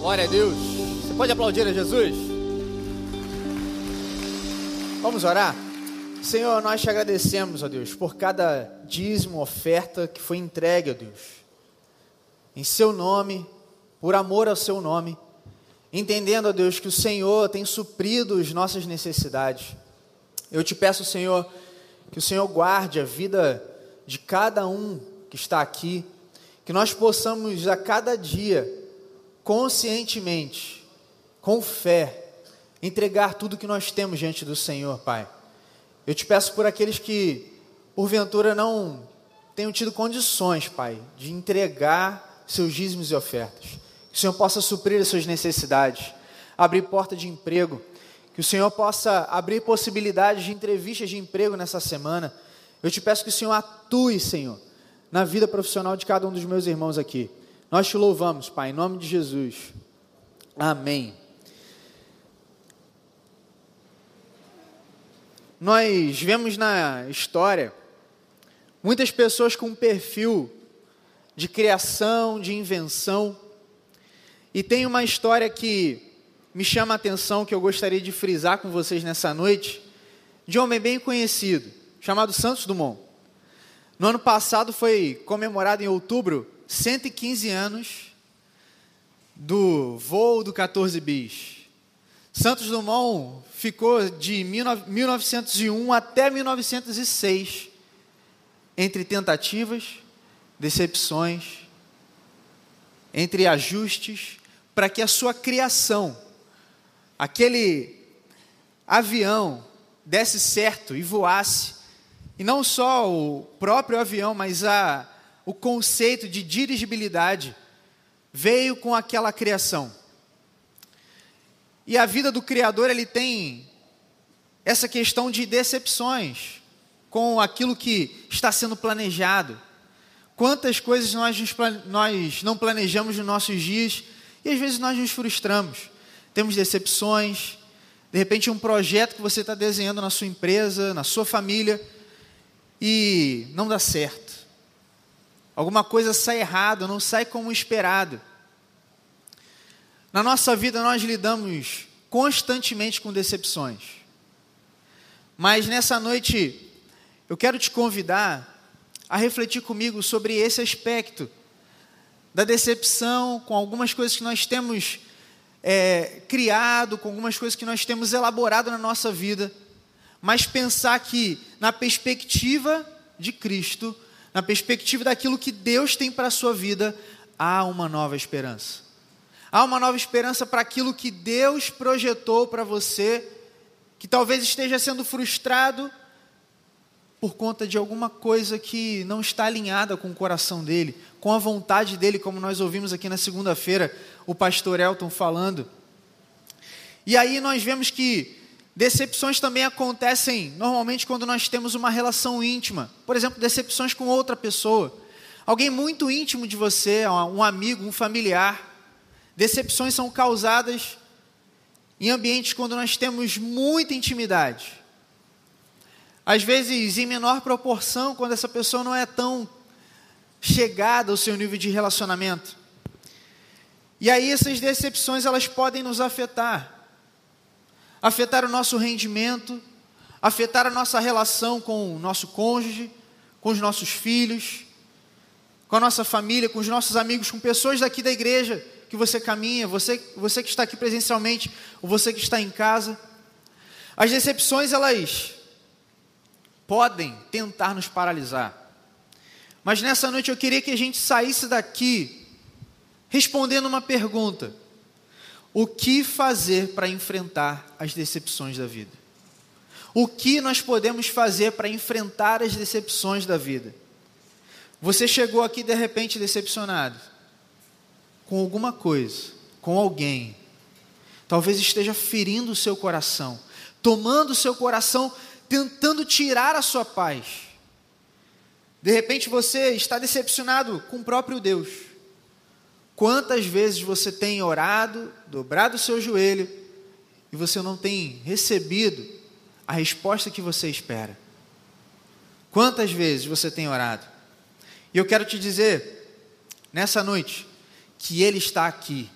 Glória a Deus. Você pode aplaudir a Jesus? Vamos orar? Senhor, nós te agradecemos, ó Deus, por cada dízimo, oferta que foi entregue, ó Deus. Em seu nome, por amor ao seu nome, entendendo, ó Deus, que o Senhor tem suprido as nossas necessidades. Eu te peço, Senhor, que o Senhor guarde a vida de cada um que está aqui, que nós possamos a cada dia, conscientemente, com fé, entregar tudo que nós temos diante do Senhor, Pai. Eu te peço por aqueles que, porventura, não tenham tido condições, Pai, de entregar seus dízimos e ofertas. Que o Senhor possa suprir as suas necessidades, abrir porta de emprego, que o Senhor possa abrir possibilidades de entrevistas de emprego nessa semana. Eu te peço que o Senhor atue, Senhor, na vida profissional de cada um dos meus irmãos aqui. Nós te louvamos, Pai, em nome de Jesus. Amém. Nós vemos na história muitas pessoas com um perfil de criação, de invenção, e tem uma história que me chama a atenção, que eu gostaria de frisar com vocês nessa noite, de um homem bem conhecido, chamado Santos Dumont. No ano passado foi comemorado em outubro 115 anos do voo do 14 bis. Santos Dumont ficou de 1901 até 1906 entre tentativas, decepções, entre ajustes, para que a sua criação, aquele avião, desse certo e voasse. E não só o próprio avião, mas a, o conceito de dirigibilidade veio com aquela criação. E a vida do Criador, ele tem essa questão de decepções com aquilo que está sendo planejado. Quantas coisas nós, nós não planejamos nos nossos dias e às vezes nós nos frustramos. Temos decepções, de repente um projeto que você está desenhando na sua empresa, na sua família, e não dá certo. Alguma coisa sai errado, não sai como esperado. Na nossa vida nós lidamos constantemente com decepções. Mas nessa noite eu quero te convidar a refletir comigo sobre esse aspecto da decepção com algumas coisas que nós temos é, criado, com algumas coisas que nós temos elaborado na nossa vida, mas pensar que na perspectiva de Cristo, na perspectiva daquilo que Deus tem para a sua vida, há uma nova esperança. Há uma nova esperança para aquilo que Deus projetou para você, que talvez esteja sendo frustrado por conta de alguma coisa que não está alinhada com o coração dele, com a vontade dele, como nós ouvimos aqui na segunda-feira o pastor Elton falando. E aí nós vemos que decepções também acontecem normalmente quando nós temos uma relação íntima, por exemplo, decepções com outra pessoa, alguém muito íntimo de você, um amigo, um familiar. Decepções são causadas em ambientes quando nós temos muita intimidade. Às vezes, em menor proporção, quando essa pessoa não é tão chegada ao seu nível de relacionamento. E aí essas decepções elas podem nos afetar. Afetar o nosso rendimento, afetar a nossa relação com o nosso cônjuge, com os nossos filhos, com a nossa família, com os nossos amigos, com pessoas daqui da igreja que você caminha, você, você que está aqui presencialmente, ou você que está em casa. As decepções, elas podem tentar nos paralisar. Mas nessa noite eu queria que a gente saísse daqui respondendo uma pergunta: O que fazer para enfrentar as decepções da vida? O que nós podemos fazer para enfrentar as decepções da vida? Você chegou aqui de repente decepcionado com alguma coisa, com alguém, talvez esteja ferindo o seu coração, tomando o seu coração, tentando tirar a sua paz. De repente você está decepcionado com o próprio Deus. Quantas vezes você tem orado, dobrado o seu joelho e você não tem recebido a resposta que você espera? Quantas vezes você tem orado? E eu quero te dizer, nessa noite, que Ele está aqui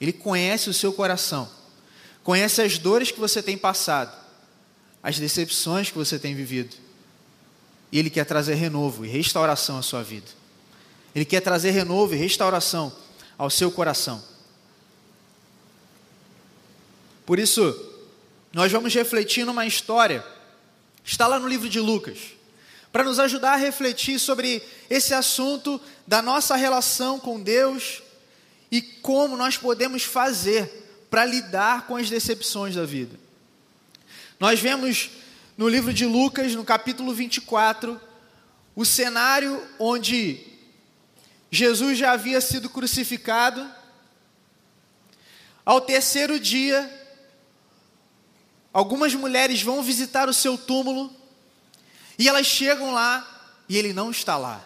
Ele conhece o seu coração, conhece as dores que você tem passado, as decepções que você tem vivido. E Ele quer trazer renovo e restauração à sua vida. Ele quer trazer renovo e restauração ao seu coração. Por isso, nós vamos refletir numa história, está lá no livro de Lucas, para nos ajudar a refletir sobre esse assunto da nossa relação com Deus e como nós podemos fazer para lidar com as decepções da vida. Nós vemos no livro de Lucas, no capítulo 24, o cenário onde Jesus já havia sido crucificado. Ao terceiro dia, algumas mulheres vão visitar o seu túmulo e elas chegam lá e ele não está lá.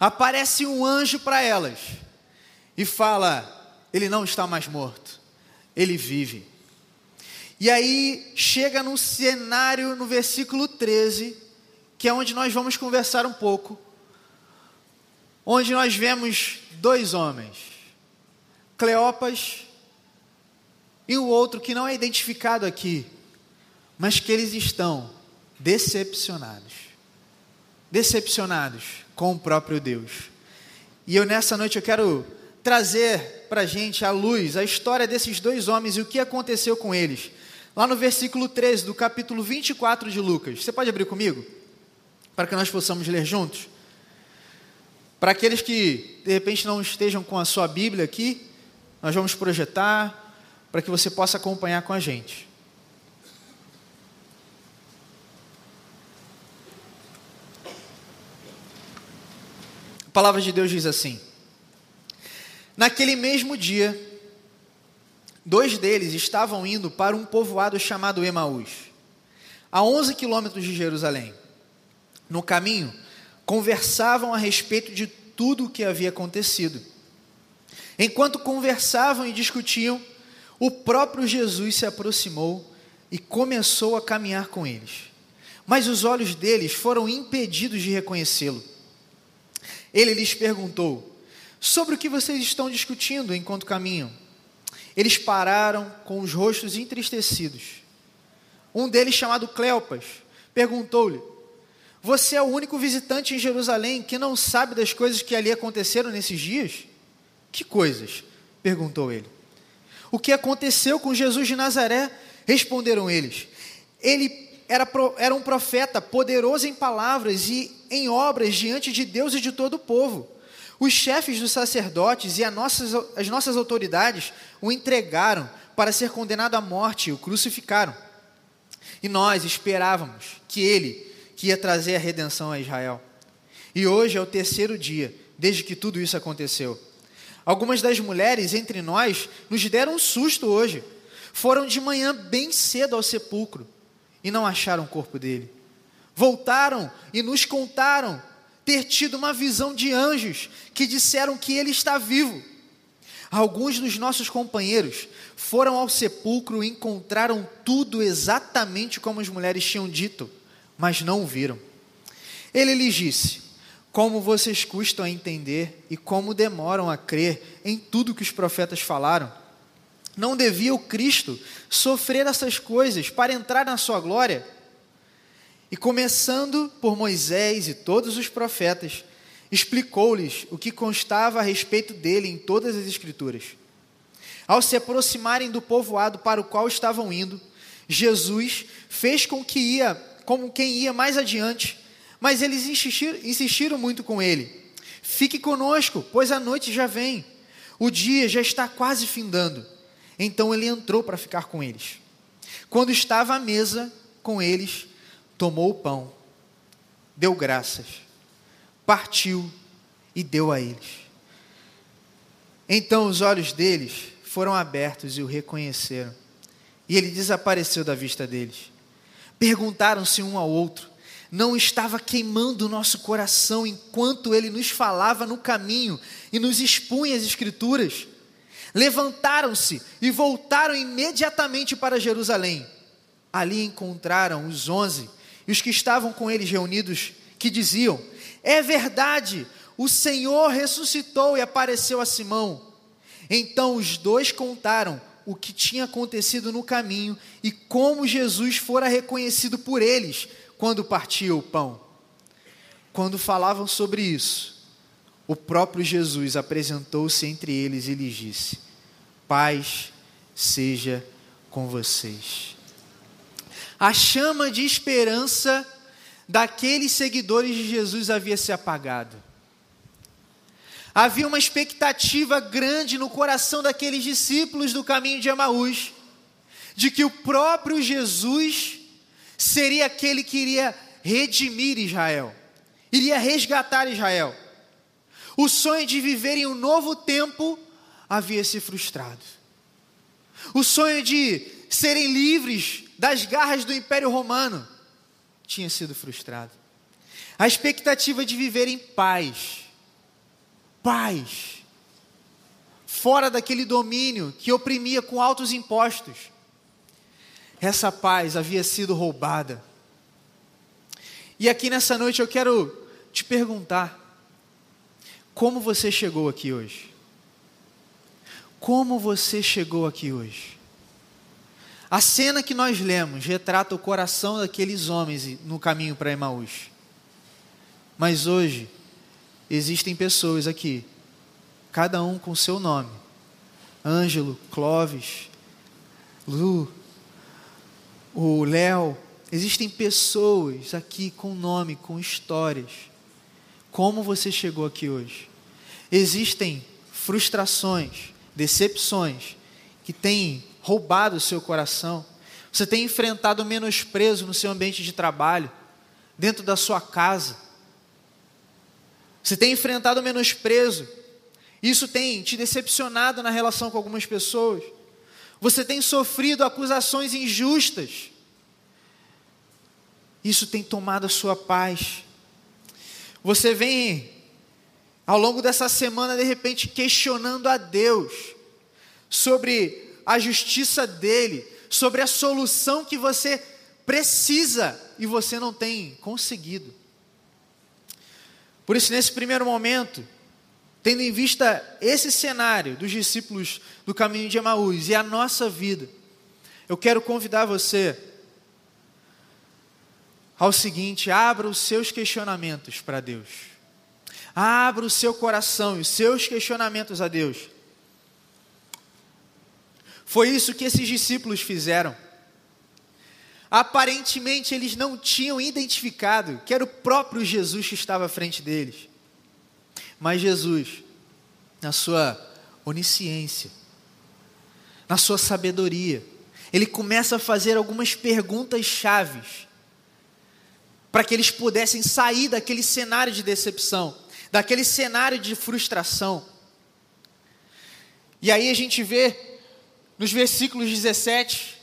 Aparece um anjo para elas e fala: Ele não está mais morto, ele vive. E aí chega num cenário no versículo 13, que é onde nós vamos conversar um pouco, onde nós vemos dois homens, Cleopas e o outro que não é identificado aqui, mas que eles estão decepcionados. Decepcionados com o próprio Deus. E eu nessa noite eu quero trazer para a gente a luz, a história desses dois homens e o que aconteceu com eles. Lá no versículo 13 do capítulo 24 de Lucas. Você pode abrir comigo? Para que nós possamos ler juntos? Para aqueles que de repente não estejam com a sua Bíblia aqui, nós vamos projetar para que você possa acompanhar com a gente. A palavra de Deus diz assim: Naquele mesmo dia, dois deles estavam indo para um povoado chamado Emaús, a 11 quilômetros de Jerusalém. No caminho, conversavam a respeito de tudo o que havia acontecido. Enquanto conversavam e discutiam, o próprio Jesus se aproximou e começou a caminhar com eles. Mas os olhos deles foram impedidos de reconhecê-lo. Ele lhes perguntou: sobre o que vocês estão discutindo enquanto caminham. Eles pararam com os rostos entristecidos. Um deles, chamado Cleopas, perguntou-lhe: Você é o único visitante em Jerusalém que não sabe das coisas que ali aconteceram nesses dias? Que coisas? perguntou ele. O que aconteceu com Jesus de Nazaré? Responderam eles. Ele era, era um profeta poderoso em palavras e em obras diante de Deus e de todo o povo. Os chefes dos sacerdotes e nossas, as nossas autoridades o entregaram para ser condenado à morte e o crucificaram. E nós esperávamos que ele, que ia trazer a redenção a Israel. E hoje é o terceiro dia desde que tudo isso aconteceu. Algumas das mulheres entre nós nos deram um susto hoje. Foram de manhã bem cedo ao sepulcro e não acharam o corpo dele. Voltaram e nos contaram ter tido uma visão de anjos que disseram que ele está vivo. Alguns dos nossos companheiros foram ao sepulcro e encontraram tudo exatamente como as mulheres tinham dito, mas não o viram. Ele lhes disse: Como vocês custam a entender e como demoram a crer em tudo que os profetas falaram? Não devia o Cristo sofrer essas coisas para entrar na sua glória? E começando por Moisés e todos os profetas, explicou-lhes o que constava a respeito dele em todas as Escrituras. Ao se aproximarem do povoado para o qual estavam indo, Jesus fez com que ia, como quem ia mais adiante, mas eles insistiram, insistiram muito com ele. Fique conosco, pois a noite já vem. O dia já está quase findando. Então ele entrou para ficar com eles. Quando estava à mesa com eles, tomou o pão, deu graças, partiu e deu a eles. Então os olhos deles foram abertos e o reconheceram, e ele desapareceu da vista deles. Perguntaram-se um ao outro: não estava queimando o nosso coração enquanto ele nos falava no caminho e nos expunha as Escrituras? Levantaram-se e voltaram imediatamente para Jerusalém. Ali encontraram os onze e os que estavam com eles reunidos, que diziam: É verdade, o Senhor ressuscitou e apareceu a Simão. Então os dois contaram o que tinha acontecido no caminho e como Jesus fora reconhecido por eles quando partia o pão. Quando falavam sobre isso, o próprio Jesus apresentou-se entre eles e lhes disse: Paz seja com vocês. A chama de esperança daqueles seguidores de Jesus havia se apagado. Havia uma expectativa grande no coração daqueles discípulos do caminho de Emaús, de que o próprio Jesus seria aquele que iria redimir Israel, iria resgatar Israel. O sonho de viver em um novo tempo havia se frustrado. O sonho de serem livres das garras do Império Romano tinha sido frustrado. A expectativa de viver em paz, paz, fora daquele domínio que oprimia com altos impostos, essa paz havia sido roubada. E aqui nessa noite eu quero te perguntar: como você chegou aqui hoje? Como você chegou aqui hoje? A cena que nós lemos retrata o coração daqueles homens no caminho para Emaús. Mas hoje, existem pessoas aqui, cada um com seu nome: Ângelo, Clóvis, Lu, o Léo. Existem pessoas aqui com nome, com histórias. Como você chegou aqui hoje? Existem frustrações, decepções que têm roubado o seu coração. Você tem enfrentado menosprezo no seu ambiente de trabalho, dentro da sua casa. Você tem enfrentado menosprezo. Isso tem te decepcionado na relação com algumas pessoas. Você tem sofrido acusações injustas. Isso tem tomado a sua paz. Você vem ao longo dessa semana, de repente, questionando a Deus sobre a justiça dele, sobre a solução que você precisa e você não tem conseguido. Por isso, nesse primeiro momento, tendo em vista esse cenário dos discípulos do caminho de Emaús e a nossa vida, eu quero convidar você ao seguinte: abra os seus questionamentos para Deus. Abra o seu coração e os seus questionamentos a Deus. Foi isso que esses discípulos fizeram. Aparentemente eles não tinham identificado que era o próprio Jesus que estava à frente deles. Mas Jesus, na sua onisciência, na sua sabedoria, ele começa a fazer algumas perguntas chaves para que eles pudessem sair daquele cenário de decepção, daquele cenário de frustração. E aí a gente vê nos versículos 17,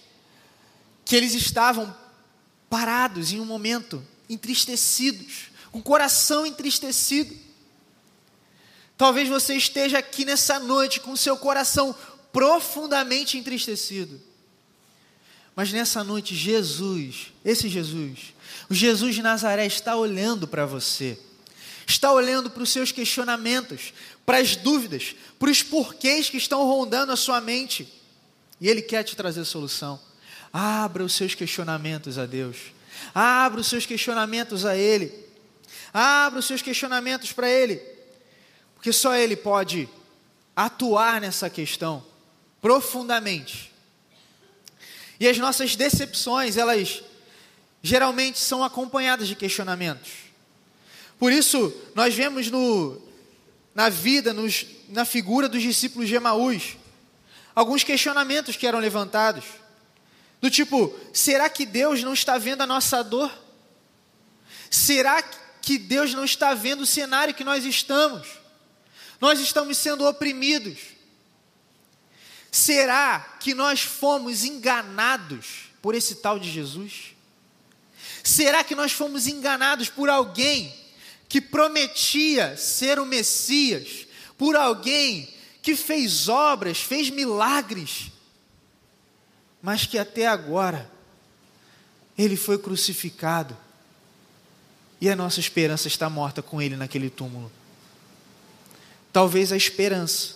que eles estavam parados em um momento, entristecidos, com o coração entristecido. Talvez você esteja aqui nessa noite com seu coração profundamente entristecido. Mas nessa noite, Jesus, esse Jesus, o Jesus de Nazaré está olhando para você, está olhando para os seus questionamentos, para as dúvidas, para os porquês que estão rondando a sua mente. E Ele quer te trazer solução. Abra os seus questionamentos a Deus. Abra os seus questionamentos a Ele. Abra os seus questionamentos para Ele. Porque só Ele pode atuar nessa questão profundamente. E as nossas decepções, elas geralmente são acompanhadas de questionamentos. Por isso, nós vemos no, na vida, nos, na figura dos discípulos de Emaús, alguns questionamentos que eram levantados. Do tipo, será que Deus não está vendo a nossa dor? Será que Deus não está vendo o cenário que nós estamos? Nós estamos sendo oprimidos. Será que nós fomos enganados por esse tal de Jesus? Será que nós fomos enganados por alguém que prometia ser o Messias? Por alguém que fez obras, fez milagres, mas que até agora ele foi crucificado e a nossa esperança está morta com ele naquele túmulo. Talvez a esperança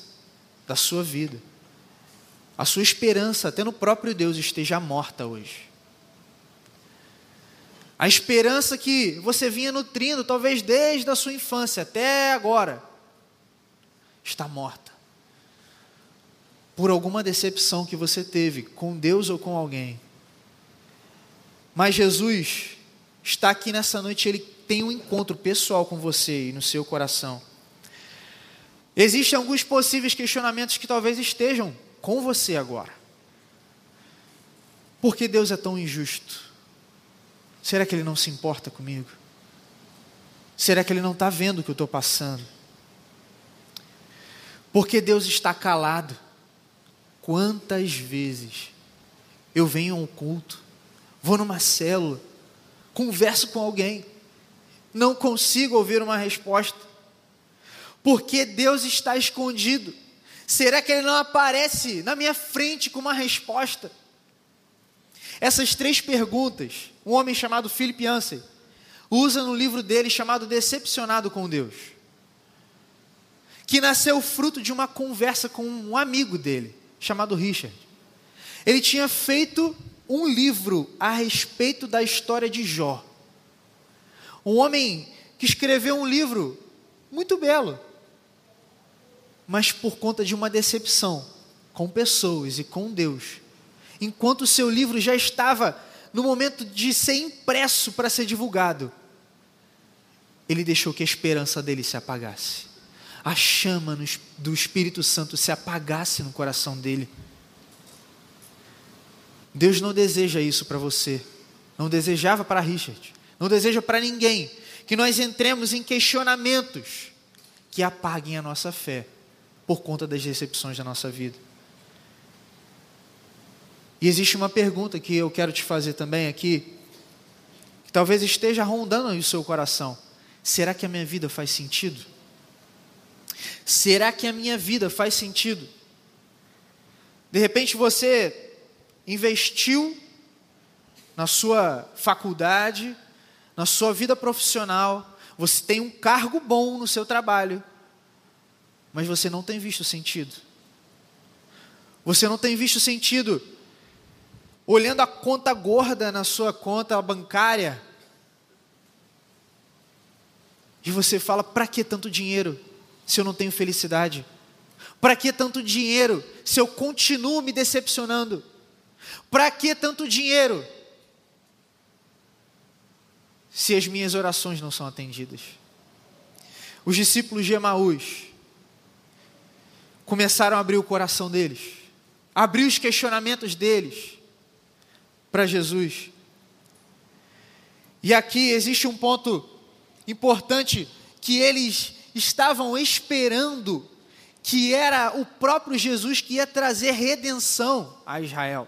da sua vida. A sua esperança, até no próprio Deus, esteja morta hoje. A esperança que você vinha nutrindo, talvez desde a sua infância até agora, está morta. Por alguma decepção que você teve com Deus ou com alguém. Mas Jesus está aqui nessa noite, ele tem um encontro pessoal com você e no seu coração. Existem alguns possíveis questionamentos que talvez estejam com você agora. Por que Deus é tão injusto? Será que Ele não se importa comigo? Será que Ele não está vendo o que eu estou passando? Porque Deus está calado. Quantas vezes eu venho a um culto, vou numa célula, converso com alguém, não consigo ouvir uma resposta, porque Deus está escondido. Será que Ele não aparece na minha frente com uma resposta? Essas três perguntas, um homem chamado Philip Yancey usa no livro dele chamado Decepcionado com Deus, que nasceu fruto de uma conversa com um amigo dele, chamado Richard. Ele tinha feito um livro a respeito da história de Jó. Um homem que escreveu um livro muito belo, mas por conta de uma decepção com pessoas e com Deus, enquanto o seu livro já estava no momento de ser impresso para ser divulgado, ele deixou que a esperança dele se apagasse. A chama do Espírito Santo se apagasse no coração dele. Deus não deseja isso para você. Não desejava para Richard. Não deseja para ninguém que nós entremos em questionamentos que apaguem a nossa fé por conta das decepções da nossa vida. E existe uma pergunta que eu quero te fazer também aqui, que talvez esteja rondando o seu coração: será que a minha vida faz sentido? Será que a minha vida faz sentido? De repente você investiu na sua faculdade, na sua vida profissional, você tem um cargo bom no seu trabalho, mas você não tem visto sentido. Você não tem visto sentido olhando a conta gorda na sua conta bancária. E você fala: para que tanto dinheiro se eu não tenho felicidade? Para que tanto dinheiro se eu continuo me decepcionando? Para que tanto dinheiro se as minhas orações não são atendidas? Os discípulos de Emaús começaram a abrir o coração deles, abrir os questionamentos deles para Jesus. E aqui existe um ponto importante que eles estavam esperando, que era o próprio Jesus que ia trazer redenção a Israel.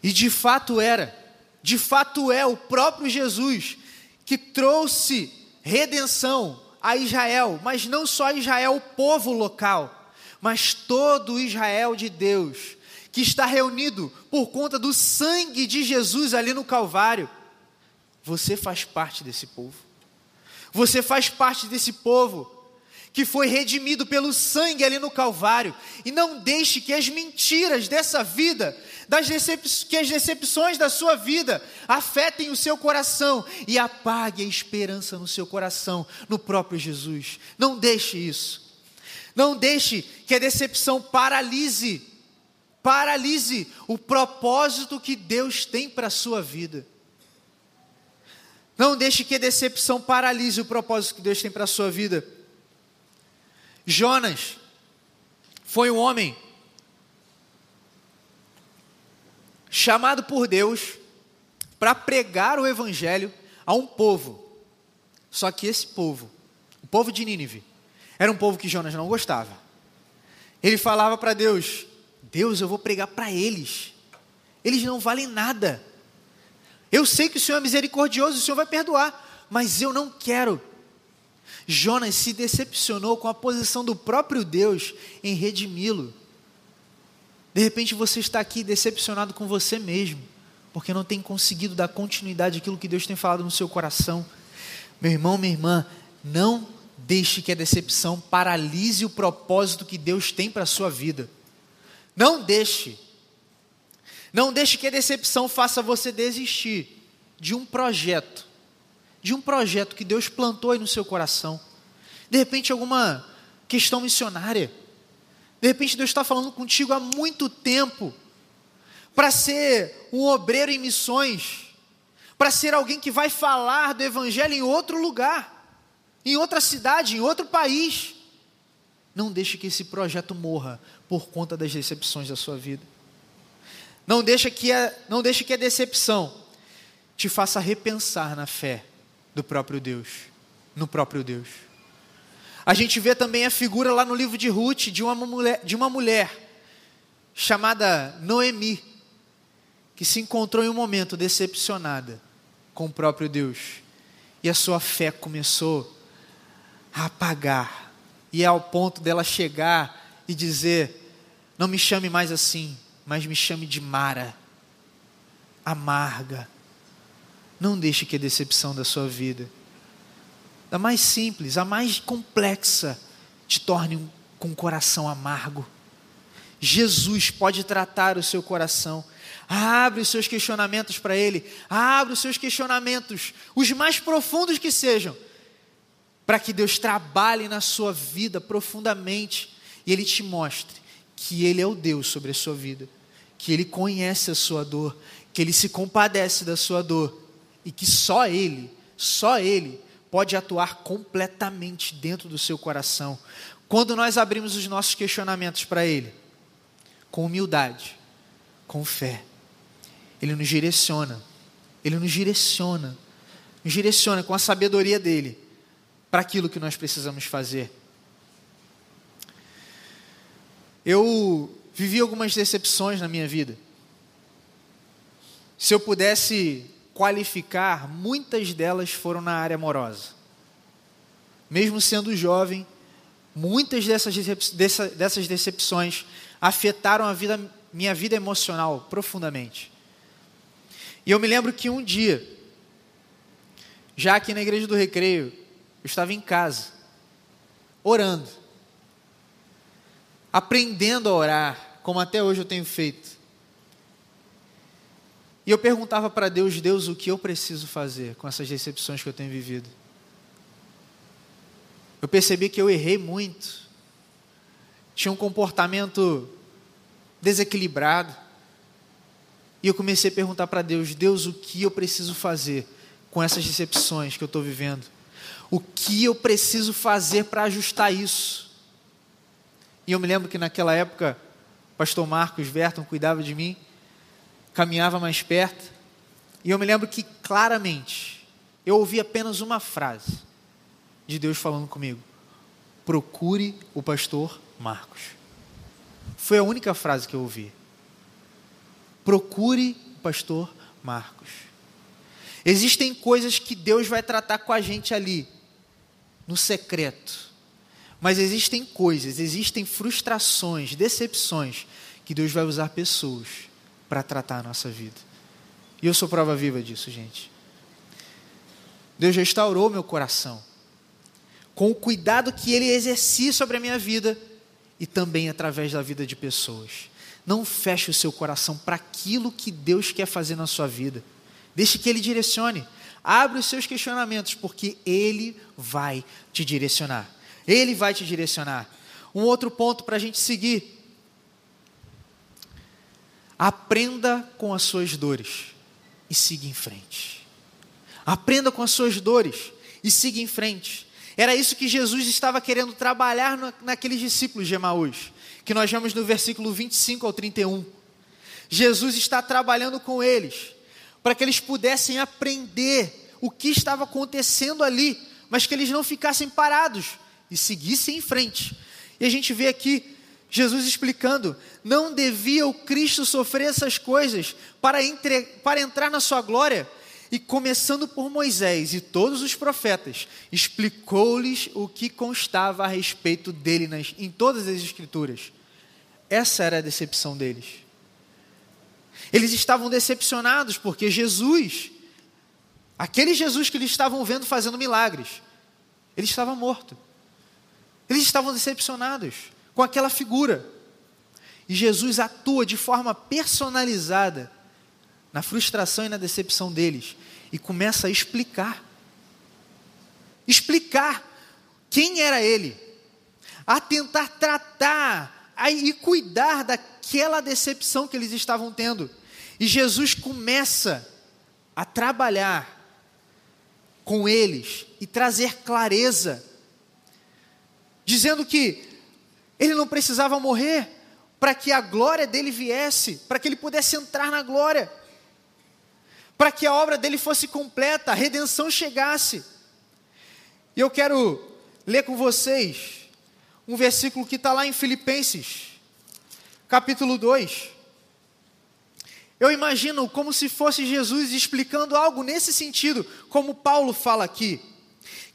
E de fato era, de fato é o próprio Jesus que trouxe redenção a Israel, mas não só Israel, o povo local, mas todo Israel de Deus que está reunido por conta do sangue de Jesus ali no Calvário. Você faz parte desse povo. Você faz parte desse povo que foi redimido pelo sangue ali no Calvário. E não deixe que as mentiras dessa vida, que as decepções da sua vida afetem o seu coração e apague a esperança no seu coração, no próprio Jesus. Não deixe isso. Não deixe que a decepção paralise paralise o propósito que Deus tem para a sua vida. Não deixe que a decepção paralise o propósito que Deus tem para a sua vida. Jonas foi um homem chamado por Deus para pregar o evangelho a um povo. Só que esse povo, o povo de Nínive, era um povo que Jonas não gostava. Ele falava para Deus: Deus, eu vou pregar para eles. Eles não valem nada. Eu sei que o Senhor é misericordioso, o Senhor vai perdoar, mas eu não quero. Jonas se decepcionou com a posição do próprio Deus em redimi-lo. De repente você está aqui decepcionado com você mesmo, porque não tem conseguido dar continuidade àquilo que Deus tem falado no seu coração. Meu irmão, minha irmã, não deixe que a decepção paralise o propósito que Deus tem para a sua vida. Não deixe. Não deixe que a decepção faça você desistir de um projeto, de um projeto que Deus plantou aí no seu coração. De repente, alguma questão missionária. De repente, Deus está falando contigo há muito tempo para ser um obreiro em missões, para ser alguém que vai falar do Evangelho em outro lugar, em outra cidade, em outro país. Não deixe que esse projeto morra por conta das decepções da sua vida. Não deixe que a, não deixe que a decepção te faça repensar na fé do próprio Deus, no próprio Deus. A gente vê também a figura lá no livro de Ruth de uma mulher, de uma mulher chamada Noemi, que se encontrou em um momento decepcionada com o próprio Deus. E a sua fé começou a apagar. E é ao ponto dela chegar e dizer: Não me chame mais assim, mas me chame de Mara, amarga. Não deixe que a decepção da sua vida, da mais simples, a mais complexa, te torne com um coração amargo. Jesus pode tratar o seu coração Abre os seus questionamentos para Ele. Abre os seus questionamentos, os mais profundos que sejam, para que Deus trabalhe na sua vida profundamente e Ele te mostre que Ele é o Deus sobre a sua vida, que Ele conhece a sua dor, que Ele se compadece da sua dor e que só Ele, só Ele pode atuar completamente dentro do seu coração. Quando nós abrimos os nossos questionamentos para Ele, com humildade, com fé, ele nos direciona. Ele nos direciona. Nos direciona com a sabedoria dele para aquilo que nós precisamos fazer. Eu vivi algumas decepções na minha vida. Se eu pudesse qualificar, muitas delas foram na área amorosa. Mesmo sendo jovem, muitas dessas, dessas decepções afetaram a vida, minha vida emocional profundamente. E eu me lembro que um dia, já aqui na igreja do recreio, eu estava em casa, orando, aprendendo a orar, como até hoje eu tenho feito. E eu perguntava para Deus, Deus, o que eu preciso fazer com essas decepções que eu tenho vivido? Eu percebi que eu errei muito, tinha um comportamento desequilibrado, e eu comecei a perguntar para Deus: Deus, o que eu preciso fazer com essas decepções que eu estou vivendo? O que eu preciso fazer para ajustar isso? E eu me lembro que naquela época, o pastor Marcos Verton cuidava de mim, caminhava mais perto, e eu me lembro que claramente eu ouvi apenas uma frase de Deus falando comigo: procure o pastor Marcos. Foi a única frase que eu ouvi. Procure o pastor Marcos. Existem coisas que Deus vai tratar com a gente ali, no secreto. Mas existem coisas, existem frustrações, decepções, que Deus vai usar pessoas para tratar a nossa vida. E eu sou prova viva disso, gente. Deus restaurou meu coração, com o cuidado que Ele exercia sobre a minha vida e também através da vida de pessoas. Não feche o seu coração para aquilo que Deus quer fazer na sua vida. Deixe que Ele direcione. Abre os seus questionamentos, porque Ele vai te direcionar. Ele vai te direcionar. Um outro ponto para a gente seguir. Aprenda com as suas dores e siga em frente. Aprenda com as suas dores e siga em frente. Era isso que Jesus estava querendo trabalhar naqueles discípulos de Emaús que nós vemos no versículo 25 ao 31. Jesus está trabalhando com eles, para que eles pudessem aprender o que estava acontecendo ali, mas que eles não ficassem parados e seguissem em frente. E a gente vê aqui Jesus explicando: não devia o Cristo sofrer essas coisas para, entre, para entrar na sua glória? E começando por Moisés e todos os profetas, explicou-lhes o que constava a respeito dele nas, em todas as Escrituras. Essa era a decepção deles. Eles estavam decepcionados porque Jesus, aquele Jesus que eles estavam vendo fazendo milagres, ele estava morto. Eles estavam decepcionados com aquela figura. E Jesus atua de forma personalizada na frustração e na decepção deles e começa a explicar. Explicar quem era ele, a tentar tratar a, e cuidar daquela decepção que eles estavam tendo. E Jesus começa a trabalhar com eles e trazer clareza, dizendo que ele não precisava morrer para que a glória dele viesse, para que ele pudesse entrar na glória, para que a obra dele fosse completa, a redenção chegasse. E eu quero ler com vocês um versículo que está lá em Filipenses, capítulo 2. Eu imagino como se fosse Jesus explicando algo nesse sentido, como Paulo fala aqui,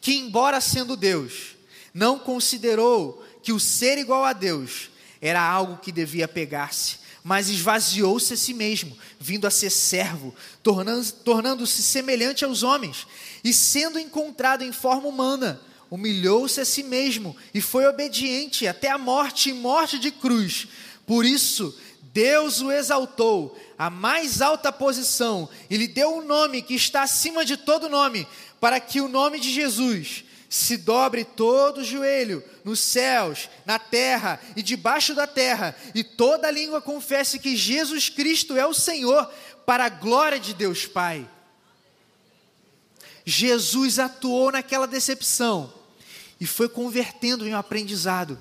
que embora sendo Deus, não considerou que o ser igual a Deus era algo que devia pegar-se, mas esvaziou-se a si mesmo, vindo a ser servo, tornando-se tornando semelhante aos homens, e sendo encontrado em forma humana, humilhou-se a si mesmo e foi obediente até a morte e morte de cruz. Por isso, Deus o exaltou à mais alta posição e lhe deu um nome que está acima de todo nome, para que o nome de Jesus se dobre todo o joelho nos céus, na terra e debaixo da terra, e toda língua confesse que Jesus Cristo é o Senhor, para a glória de Deus Pai. Jesus atuou naquela decepção e foi convertendo em um aprendizado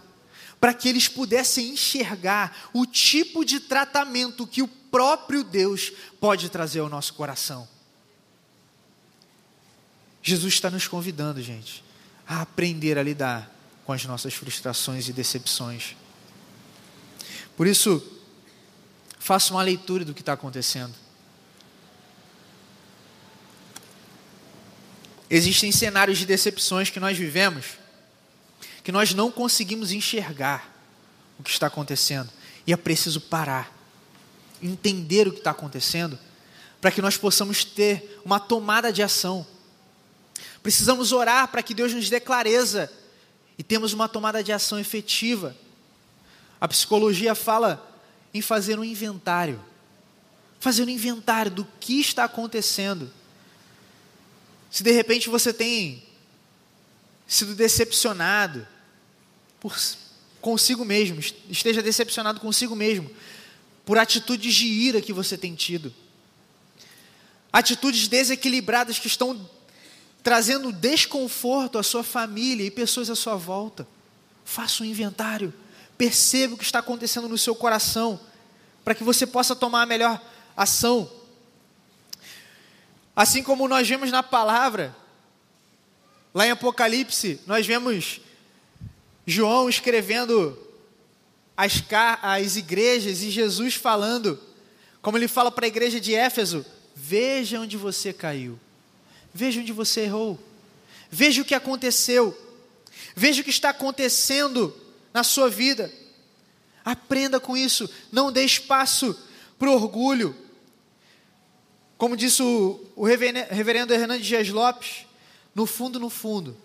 para que eles pudessem enxergar o tipo de tratamento que o próprio Deus pode trazer ao nosso coração. Jesus está nos convidando, gente, a aprender a lidar com as nossas frustrações e decepções. Por isso, faça uma leitura do que está acontecendo. Existem cenários de decepções que nós vivemos que nós não conseguimos enxergar o que está acontecendo. E é preciso parar, entender o que está acontecendo, para que nós possamos ter uma tomada de ação. Precisamos orar para que Deus nos dê clareza e temos uma tomada de ação efetiva. A psicologia fala em fazer um inventário. Fazer um inventário do que está acontecendo. Se de repente você tem sido decepcionado, por consigo mesmo, esteja decepcionado consigo mesmo, por atitudes de ira que você tem tido, atitudes desequilibradas que estão trazendo desconforto à sua família e pessoas à sua volta. Faça um inventário, perceba o que está acontecendo no seu coração, para que você possa tomar a melhor ação. Assim como nós vemos na palavra, lá em Apocalipse, nós vemos João escrevendo as, as igrejas e Jesus falando, como ele fala para a igreja de Éfeso: veja onde você caiu, veja onde você errou, veja o que aconteceu, veja o que está acontecendo na sua vida. Aprenda com isso, não dê espaço para o orgulho. Como disse o, o reverendo Hernandes Dias Lopes, no fundo, no fundo,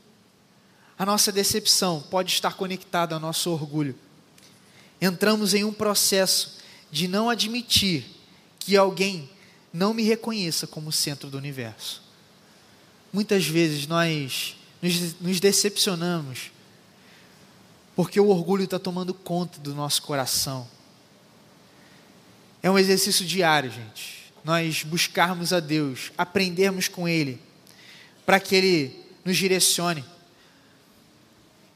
a nossa decepção pode estar conectada ao nosso orgulho. Entramos em um processo de não admitir que alguém não me reconheça como centro do universo. Muitas vezes nós nos, decepcionamos porque o orgulho está tomando conta do nosso coração. É um exercício diário, gente. Nós buscarmos a Deus, aprendermos com Ele, para que Ele nos direcione.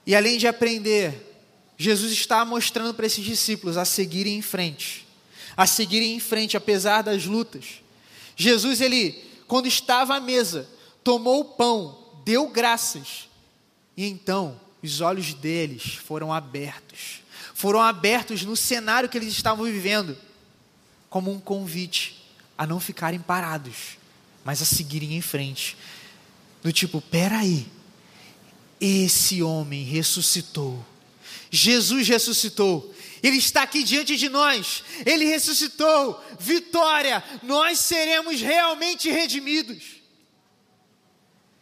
E além de aprender, Jesus está mostrando para esses discípulos a seguirem em frente, a seguirem em frente apesar das lutas. Jesus, ele, quando estava à mesa, tomou o pão, deu graças, e então os olhos deles foram abertos. Foram abertos no cenário que eles estavam vivendo, como um convite a não ficarem parados, mas a seguirem em frente. Do tipo, peraí, esse homem ressuscitou. Jesus ressuscitou. Ele está aqui diante de nós. Ele ressuscitou. Vitória! Nós seremos realmente redimidos.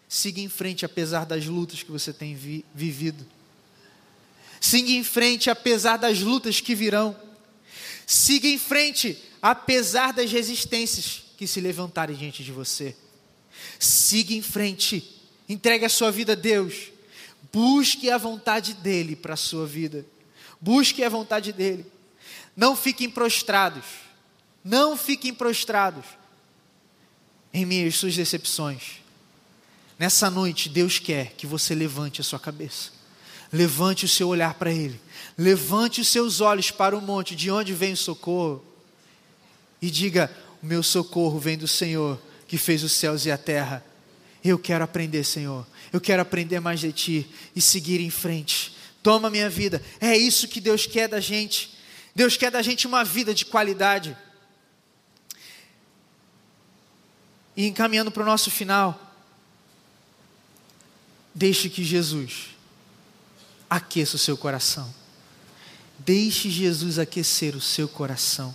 Siga em frente apesar das lutas que você tem vi vivido. Siga em frente apesar das lutas que virão. Siga em frente apesar das resistências que se levantarem diante de você. Siga em frente. Entregue a sua vida a Deus. Busque a vontade dele para a sua vida. Busque a vontade dele. Não fiquem prostrados. Não fiquem prostrados em às suas decepções. Nessa noite, Deus quer que você levante a sua cabeça. Levante o seu olhar para Ele. Levante os seus olhos para o monte, de onde vem o socorro. E diga: O meu socorro vem do Senhor, que fez os céus e a terra. Eu quero aprender, Senhor. Eu quero aprender mais de Ti e seguir em frente. Toma minha vida. É isso que Deus quer da gente. Deus quer da gente uma vida de qualidade. E encaminhando para o nosso final, deixe que Jesus aqueça o seu coração. Deixe Jesus aquecer o seu coração.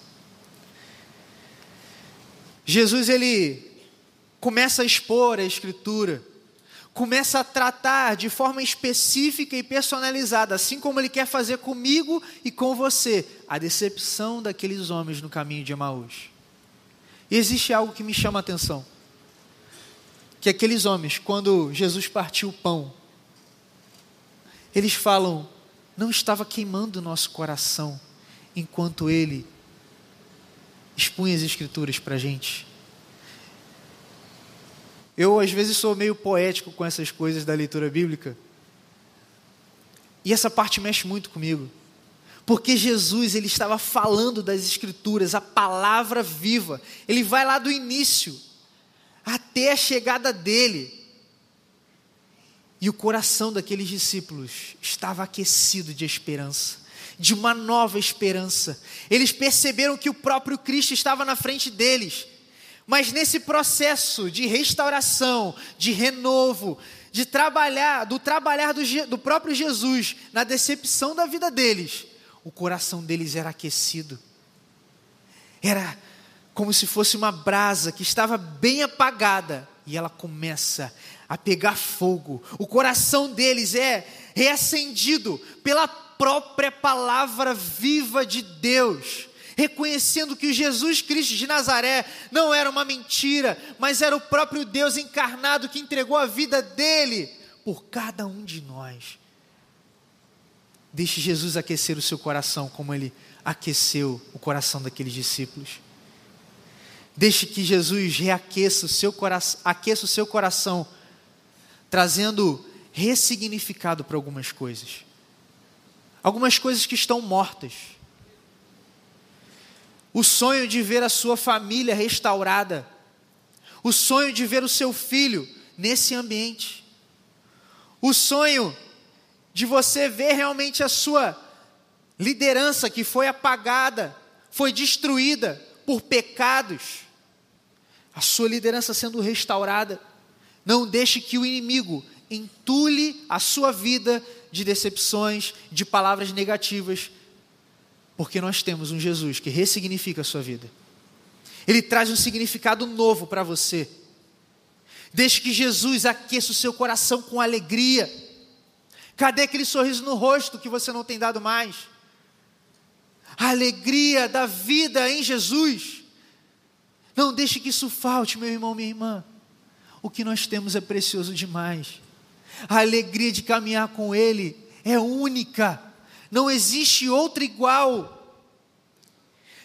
Jesus ele começa a expor a escritura, começa a tratar de forma específica e personalizada, assim como ele quer fazer comigo e com você, a decepção daqueles homens no caminho de Emaús. E existe algo que me chama a atenção. Que aqueles homens, quando Jesus partiu o pão, eles falam: não estava queimando o nosso coração enquanto ele expunha as escrituras para a gente. Eu, às vezes, sou meio poético com essas coisas da leitura bíblica. E essa parte mexe muito comigo. Porque Jesus, ele estava falando das escrituras, a palavra viva. Ele vai lá do início até a chegada dele. E o coração daqueles discípulos estava aquecido de esperança, de uma nova esperança. Eles perceberam que o próprio Cristo estava na frente deles. Mas nesse processo de restauração, de renovo, de trabalhar, do trabalhar do, do próprio Jesus na decepção da vida deles, o coração deles era aquecido. Era como se fosse uma brasa que estava bem apagada e ela começa a pegar fogo. O coração deles é reacendido pela própria palavra viva de Deus, reconhecendo que Jesus Cristo de Nazaré não era uma mentira, mas era o próprio Deus encarnado que entregou a vida dele por cada um de nós. Deixe Jesus aquecer o seu coração como ele aqueceu o coração daqueles discípulos. Deixe que Jesus reaqueça o seu coração, aqueça o seu coração trazendo ressignificado para algumas coisas. Algumas coisas que estão mortas. O sonho de ver a sua família restaurada. O sonho de ver o seu filho nesse ambiente. O sonho de você ver realmente a sua liderança que foi apagada, foi destruída por pecados. A sua liderança sendo restaurada. Não deixe que o inimigo entule a sua vida de decepções, de palavras negativas, porque nós temos um Jesus que ressignifica a sua vida. Ele traz um significado novo para você. Deixe que Jesus aqueça o seu coração com alegria. Cadê aquele sorriso no rosto que você não tem dado mais? A alegria da vida em Jesus. Não deixe que isso falte, meu irmão, minha irmã o que nós temos é precioso demais. A alegria de caminhar com Ele é única, não existe outra igual.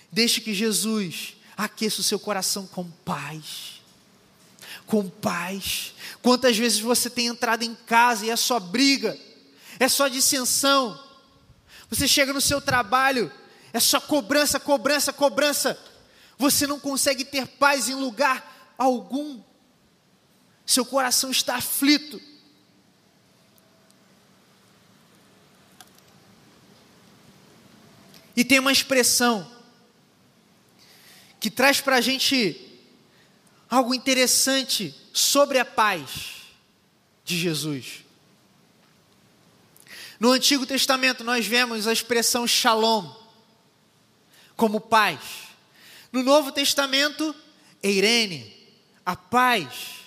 Deixe que Jesus aqueça o seu coração com paz. Com paz. Quantas vezes você tem entrado em casa e é só briga, é só dissensão. Você chega no seu trabalho, é só cobrança, cobrança, cobrança. Você não consegue ter paz em lugar algum seu coração está aflito. E tem uma expressão que traz para a gente algo interessante sobre a paz de Jesus. No Antigo Testamento nós vemos a expressão shalom como paz. No Novo Testamento, eirene, a paz.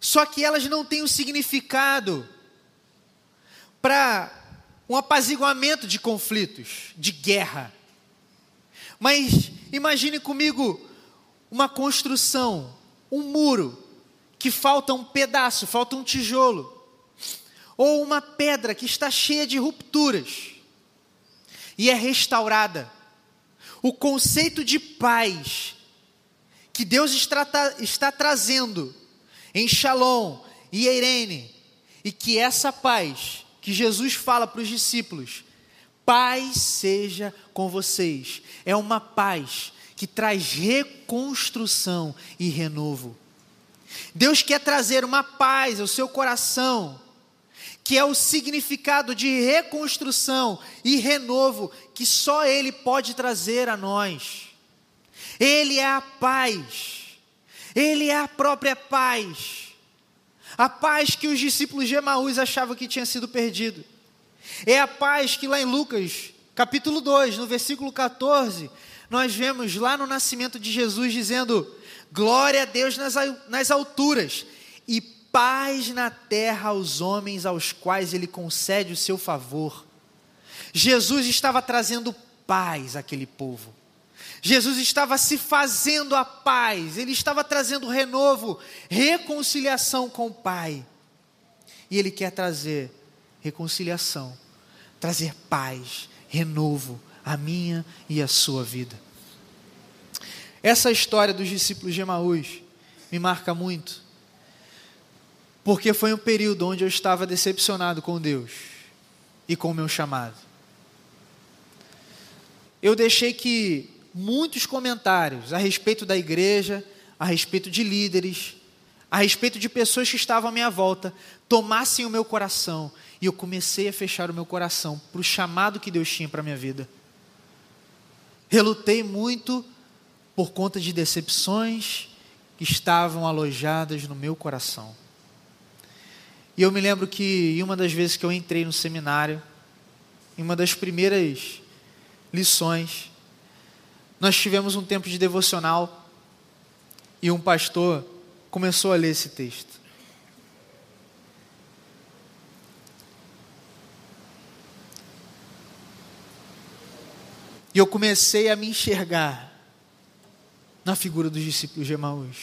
Só que elas não têm o um significado para um apaziguamento de conflitos, de guerra. Mas imagine comigo uma construção, um muro, que falta um pedaço, falta um tijolo, ou uma pedra que está cheia de rupturas e é restaurada. O conceito de paz que Deus está, está trazendo em Shalom e Irene, e que essa paz que Jesus fala para os discípulos, paz seja com vocês, é uma paz que traz reconstrução e renovo. Deus quer trazer uma paz ao seu coração, que é o significado de reconstrução e renovo que só Ele pode trazer a nós. Ele é a paz, Ele é a própria paz. A paz que os discípulos de Emaús achavam que tinha sido perdido. É a paz que lá em Lucas, capítulo 2, no versículo 14, nós vemos lá no nascimento de Jesus dizendo: Glória a Deus nas, nas alturas e paz na terra aos homens aos quais Ele concede o seu favor. Jesus estava trazendo paz àquele povo. Jesus estava se fazendo a paz, ele estava trazendo renovo, reconciliação com o Pai. E ele quer trazer reconciliação, trazer paz, renovo à minha e à sua vida. Essa história dos discípulos de Emaús me marca muito, porque foi um período onde eu estava decepcionado com Deus e com o meu chamado. Eu deixei que muitos comentários a respeito da igreja, a respeito de líderes, a respeito de pessoas que estavam à minha volta, tomassem o meu coração e eu comecei a fechar o meu coração para o chamado que Deus tinha para a minha vida. Relutei muito por conta de decepções que estavam alojadas no meu coração. E eu me lembro que uma das vezes que eu entrei no seminário, em uma das primeiras lições, nós tivemos um tempo de devocional e um pastor começou a ler esse texto. E eu comecei a me enxergar na figura dos discípulos de Emaús,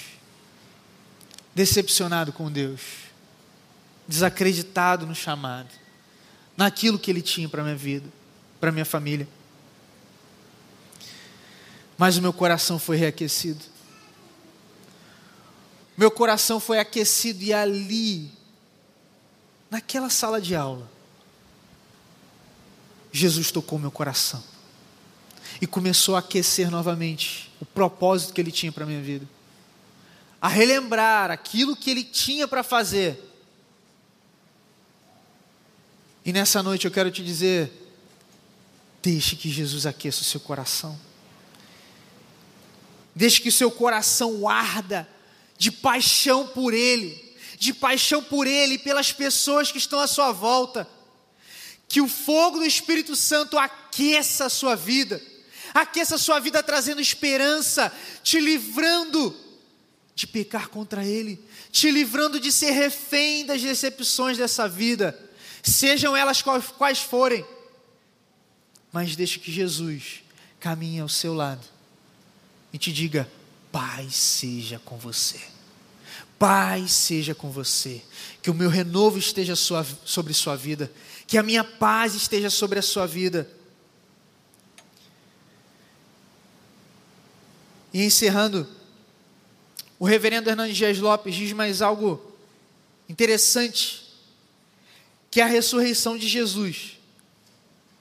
decepcionado com Deus, desacreditado no chamado, naquilo que Ele tinha para minha vida, para minha família mas o meu coração foi reaquecido. Meu coração foi aquecido e ali, naquela sala de aula, Jesus tocou meu coração e começou a aquecer novamente o propósito que Ele tinha para minha vida, a relembrar aquilo que Ele tinha para fazer. E nessa noite eu quero te dizer: deixe que Jesus aqueça o seu coração. Deixe que o seu coração arda de paixão por Ele, de paixão por Ele e pelas pessoas que estão à sua volta. Que o fogo do Espírito Santo aqueça a sua vida, aqueça a sua vida trazendo esperança, te livrando de pecar contra Ele, te livrando de ser refém das decepções dessa vida, sejam elas quais forem. Mas deixe que Jesus caminhe ao seu lado e te diga: paz seja com você. Paz seja com você. Que o meu renovo esteja sobre sua vida. Que a minha paz esteja sobre a sua vida. E encerrando, o reverendo Hernandes Dias Lopes diz mais algo interessante, que a ressurreição de Jesus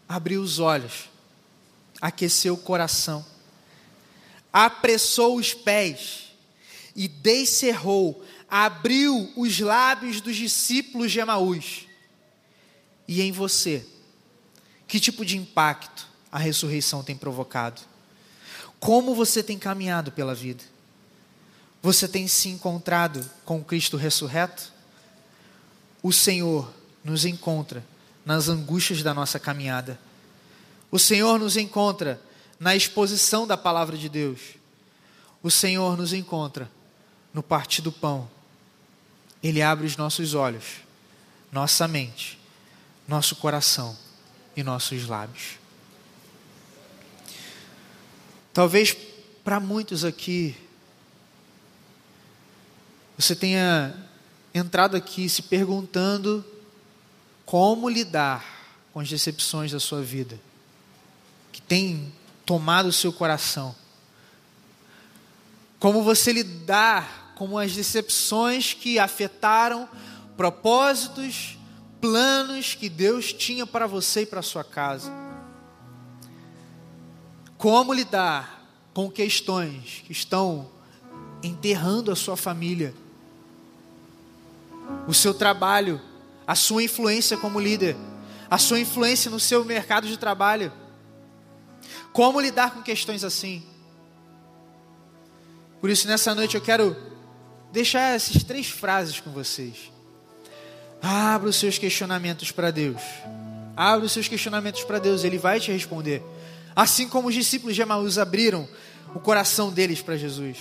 abriu os olhos, aqueceu o coração apressou os pés e descerrou, abriu os lábios dos discípulos de Emaús. E em você, que tipo de impacto a ressurreição tem provocado? Como você tem caminhado pela vida? Você tem se encontrado com Cristo ressurreto? O Senhor nos encontra nas angústias da nossa caminhada. O Senhor nos encontra na exposição da palavra de Deus, o Senhor nos encontra no partir do pão. Ele abre os nossos olhos, nossa mente, nosso coração em nossos lábios. Talvez para muitos aqui, você tenha entrado aqui se perguntando como lidar com as decepções da sua vida, que tem tomado o seu coração. Como você lidar com as decepções que afetaram propósitos, planos que Deus tinha para você e para sua casa. Como lidar com questões que estão enterrando a sua família, o seu trabalho, a sua influência como líder, a sua influência no seu mercado de trabalho. Como lidar com questões assim? Por isso, nessa noite eu quero deixar essas três frases com vocês. Abra os seus questionamentos para Deus. Abra os seus questionamentos para Deus, Ele vai te responder. Assim como os discípulos de Emaús abriram o coração deles para Jesus.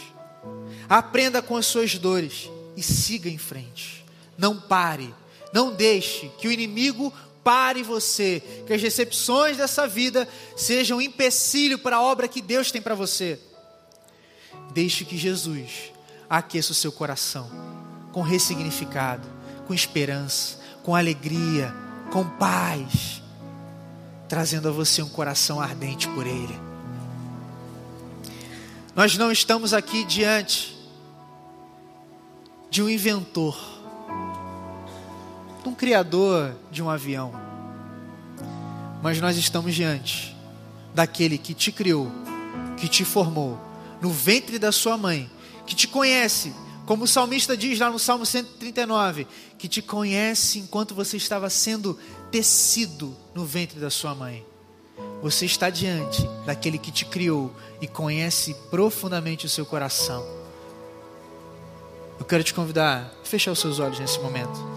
Aprenda com as suas dores e siga em frente. Não pare, não deixe que o inimigo pare você, que as decepções dessa vida sejam um empecilho para a obra que Deus tem para você. Deixe que Jesus aqueça o seu coração com ressignificado, com esperança, com alegria, com paz trazendo a você um coração ardente por Ele. Nós não estamos aqui diante de um inventor, de um criador de um avião, mas nós estamos diante daquele que te criou, que te formou no ventre da sua mãe, que te conhece, como o salmista diz lá no Salmo 139, que te conhece enquanto você estava sendo tecido no ventre da sua mãe. Você está diante daquele que te criou e conhece profundamente o seu coração. Eu quero te convidar a fechar os seus olhos nesse momento.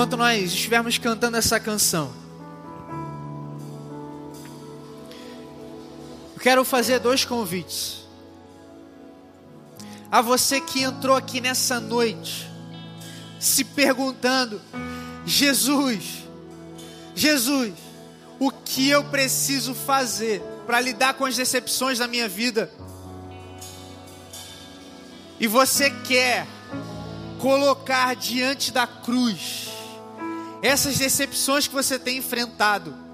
Enquanto nós estivermos cantando essa canção, Eu quero fazer dois convites. A você que entrou aqui nessa noite, se perguntando: Jesus, Jesus, o que eu preciso fazer para lidar com as decepções da minha vida? E você quer colocar diante da cruz essas decepções que você tem enfrentado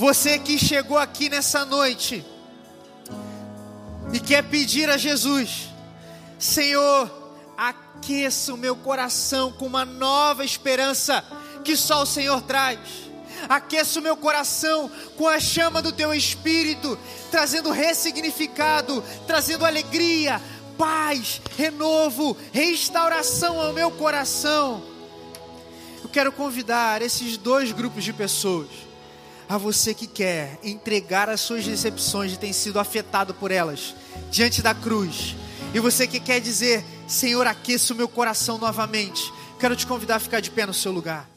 Você que chegou aqui nessa noite e quer pedir a Jesus, Senhor, aqueça o meu coração com uma nova esperança que só o Senhor traz. Aqueça o meu coração com a chama do teu espírito, trazendo ressignificado, trazendo alegria, paz, renovo, restauração ao meu coração. Eu quero convidar esses dois grupos de pessoas a você que quer entregar as suas decepções e tem sido afetado por elas diante da cruz, e você que quer dizer, Senhor, aqueça o meu coração novamente, quero te convidar a ficar de pé no seu lugar.